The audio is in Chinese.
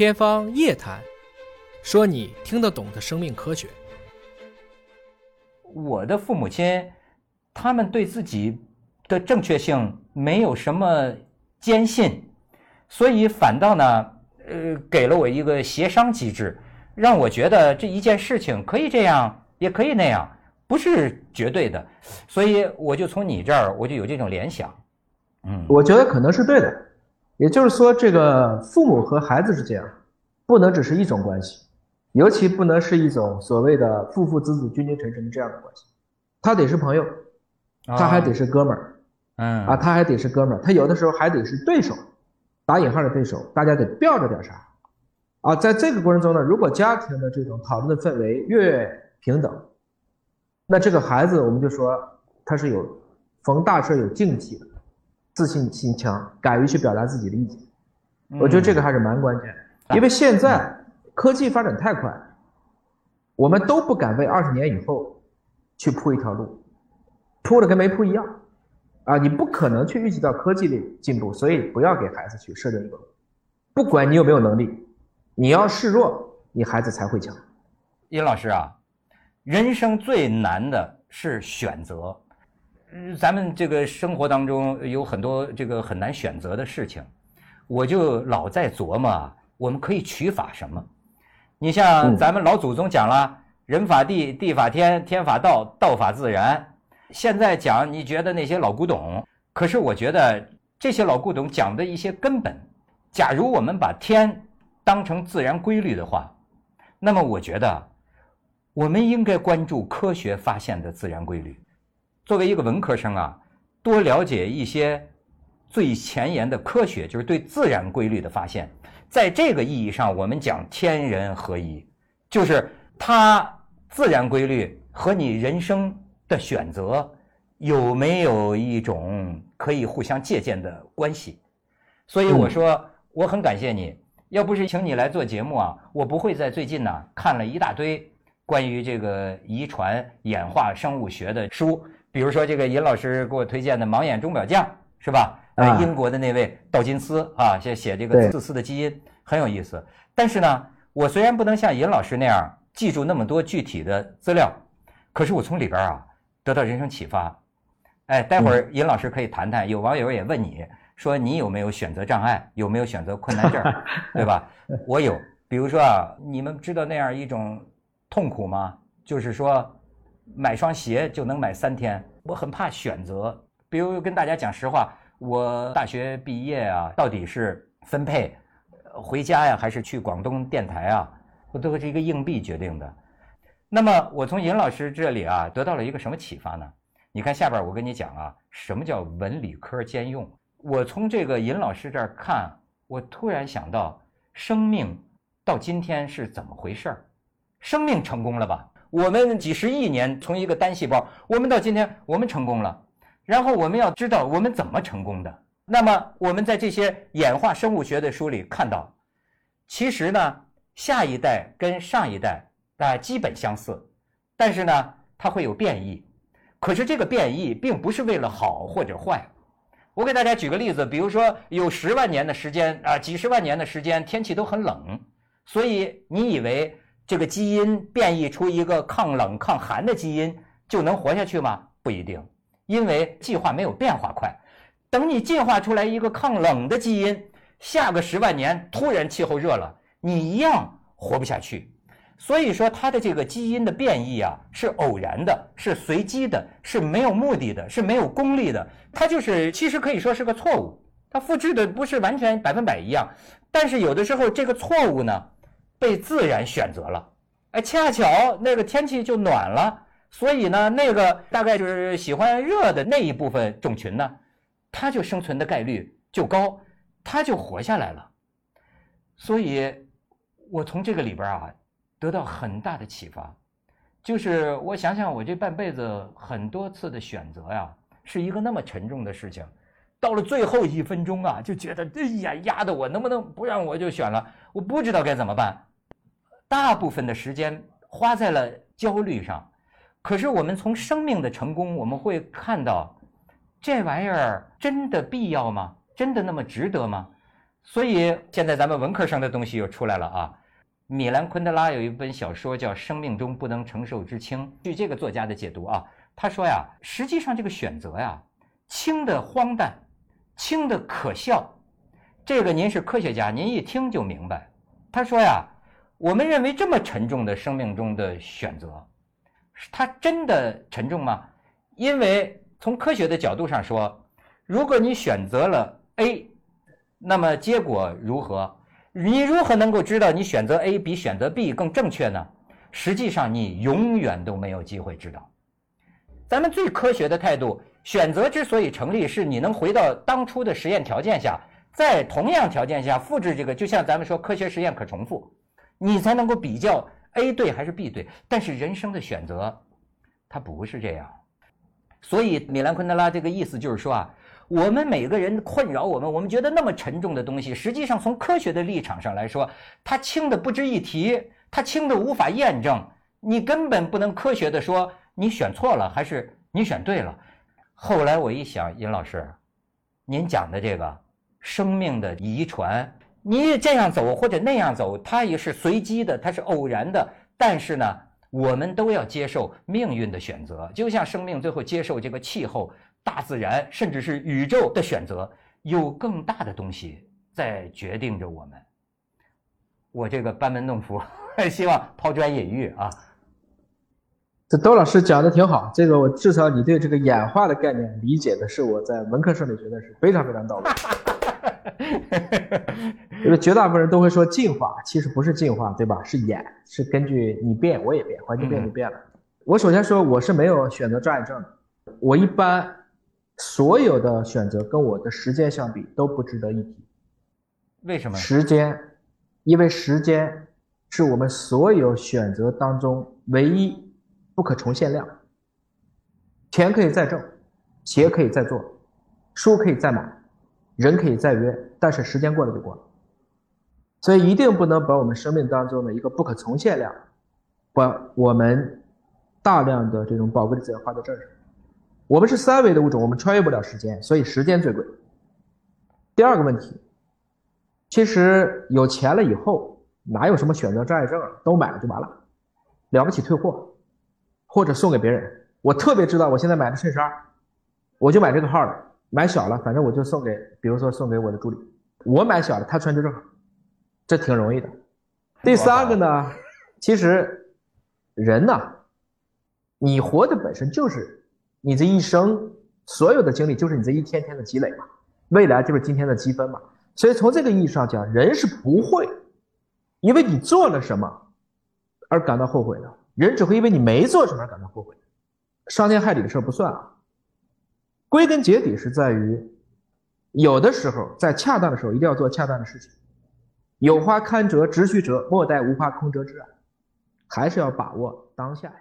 天方夜谭，说你听得懂的生命科学。我的父母亲，他们对自己的正确性没有什么坚信，所以反倒呢，呃，给了我一个协商机制，让我觉得这一件事情可以这样，也可以那样，不是绝对的。所以我就从你这儿，我就有这种联想。嗯，我觉得可能是对的。也就是说，这个父母和孩子之间，不能只是一种关系，尤其不能是一种所谓的父父子子、君君臣臣这样的关系，他得是朋友，他还得是哥们儿，嗯啊，他还得是哥们儿，他有的时候还得是对手，打引号的对手，大家得吊着点啥，啊，在这个过程中呢，如果家庭的这种讨论的氛围越平等，那这个孩子我们就说他是有逢大事有静气的。自信心强，敢于去表达自己的意见，我觉得这个还是蛮关键。因为现在科技发展太快，我们都不敢为二十年以后去铺一条路，铺了跟没铺一样啊！你不可能去预计到科技的进步，所以不要给孩子去设定一个，不管你有没有能力，你要示弱，你孩子才会强。殷老师啊，人生最难的是选择。嗯，咱们这个生活当中有很多这个很难选择的事情，我就老在琢磨，我们可以取法什么？你像咱们老祖宗讲了，人法地，地法天，天法道，道法自然。现在讲，你觉得那些老古董？可是我觉得这些老古董讲的一些根本，假如我们把天当成自然规律的话，那么我觉得我们应该关注科学发现的自然规律。作为一个文科生啊，多了解一些最前沿的科学，就是对自然规律的发现。在这个意义上，我们讲天人合一，就是它自然规律和你人生的选择有没有一种可以互相借鉴的关系。所以我说，我很感谢你，要不是请你来做节目啊，我不会在最近呢看了一大堆关于这个遗传演化生物学的书。比如说这个尹老师给我推荐的《盲眼钟表匠》是吧？啊，英国的那位道金斯啊，写写这个自私的基因很有意思。但是呢，我虽然不能像尹老师那样记住那么多具体的资料，可是我从里边啊得到人生启发。哎，待会儿尹老师可以谈谈。有网友也问你说你有没有选择障碍，有没有选择困难症，对吧？我有。比如说啊，你们知道那样一种痛苦吗？就是说。买双鞋就能买三天，我很怕选择。比如跟大家讲实话，我大学毕业啊，到底是分配回家呀，还是去广东电台啊？我都是一个硬币决定的。那么我从尹老师这里啊，得到了一个什么启发呢？你看下边我跟你讲啊，什么叫文理科兼用？我从这个尹老师这儿看，我突然想到，生命到今天是怎么回事儿？生命成功了吧？我们几十亿年从一个单细胞，我们到今天我们成功了，然后我们要知道我们怎么成功的。那么我们在这些演化生物学的书里看到，其实呢，下一代跟上一代啊基本相似，但是呢它会有变异，可是这个变异并不是为了好或者坏。我给大家举个例子，比如说有十万年的时间啊，几十万年的时间天气都很冷，所以你以为？这个基因变异出一个抗冷抗寒的基因就能活下去吗？不一定，因为进化没有变化快。等你进化出来一个抗冷的基因，下个十万年突然气候热了，你一样活不下去。所以说，它的这个基因的变异啊，是偶然的，是随机的，是没有目的的，是没有功利的。它就是其实可以说是个错误，它复制的不是完全百分百一样。但是有的时候这个错误呢？被自然选择了，哎，恰巧那个天气就暖了，所以呢，那个大概就是喜欢热的那一部分种群呢，它就生存的概率就高，它就活下来了。所以，我从这个里边啊，得到很大的启发，就是我想想，我这半辈子很多次的选择呀，是一个那么沉重的事情，到了最后一分钟啊，就觉得哎呀，压得我能不能不让我就选了？我不知道该怎么办。大部分的时间花在了焦虑上，可是我们从生命的成功，我们会看到，这玩意儿真的必要吗？真的那么值得吗？所以现在咱们文科生的东西又出来了啊。米兰昆德拉有一本小说叫《生命中不能承受之轻》，据这个作家的解读啊，他说呀，实际上这个选择呀，轻的荒诞，轻的可笑。这个您是科学家，您一听就明白。他说呀，我们认为这么沉重的生命中的选择，它真的沉重吗？因为从科学的角度上说，如果你选择了 A，那么结果如何？你如何能够知道你选择 A 比选择 B 更正确呢？实际上，你永远都没有机会知道。咱们最科学的态度，选择之所以成立，是你能回到当初的实验条件下，在同样条件下复制这个，就像咱们说科学实验可重复，你才能够比较 A 对还是 B 对。但是人生的选择，它不是这样。所以米兰昆德拉这个意思就是说啊。我们每个人困扰我们，我们觉得那么沉重的东西，实际上从科学的立场上来说，它轻的不值一提，它轻的无法验证，你根本不能科学的说你选错了还是你选对了。后来我一想，尹老师，您讲的这个生命的遗传，你这样走或者那样走，它也是随机的，它是偶然的，但是呢，我们都要接受命运的选择，就像生命最后接受这个气候。大自然甚至是宇宙的选择，有更大的东西在决定着我们。我这个班门弄斧，希望抛砖引玉啊。这窦老师讲的挺好，这个我至少你对这个演化的概念理解的是我在文科生里学的是非常非常到位。因 为绝大部分人都会说进化，其实不是进化，对吧？是演，是根据你变我也变，环境变就变了。我首先说我是没有选择障碍症的，我一般。所有的选择跟我的时间相比都不值得一提，为什么？时间，因为时间是我们所有选择当中唯一不可重现量。钱可以再挣，鞋可以再做，书可以再买，人可以再约，但是时间过了就过了。所以一定不能把我们生命当中的一个不可重现量，把我们大量的这种宝贵的资源花在这儿上。我们是三维的物种，我们穿越不了时间，所以时间最贵。第二个问题，其实有钱了以后，哪有什么选择障碍症啊？都买了就完了，了不起退货，或者送给别人。我特别知道，我现在买的衬衫，我就买这个号的，买小了，反正我就送给，比如说送给我的助理。我买小了，他穿就正好，这挺容易的。第三个呢，其实人呐，你活的本身就是。你这一生所有的经历，就是你这一天天的积累嘛，未来就是今天的积分嘛。所以从这个意义上讲，人是不会因为你做了什么而感到后悔的，人只会因为你没做什么而感到后悔。伤天害理的事不算啊。归根结底是在于，有的时候在恰当的时候一定要做恰当的事情。有花堪折直须折，莫待无花空折枝啊，还是要把握当下呀。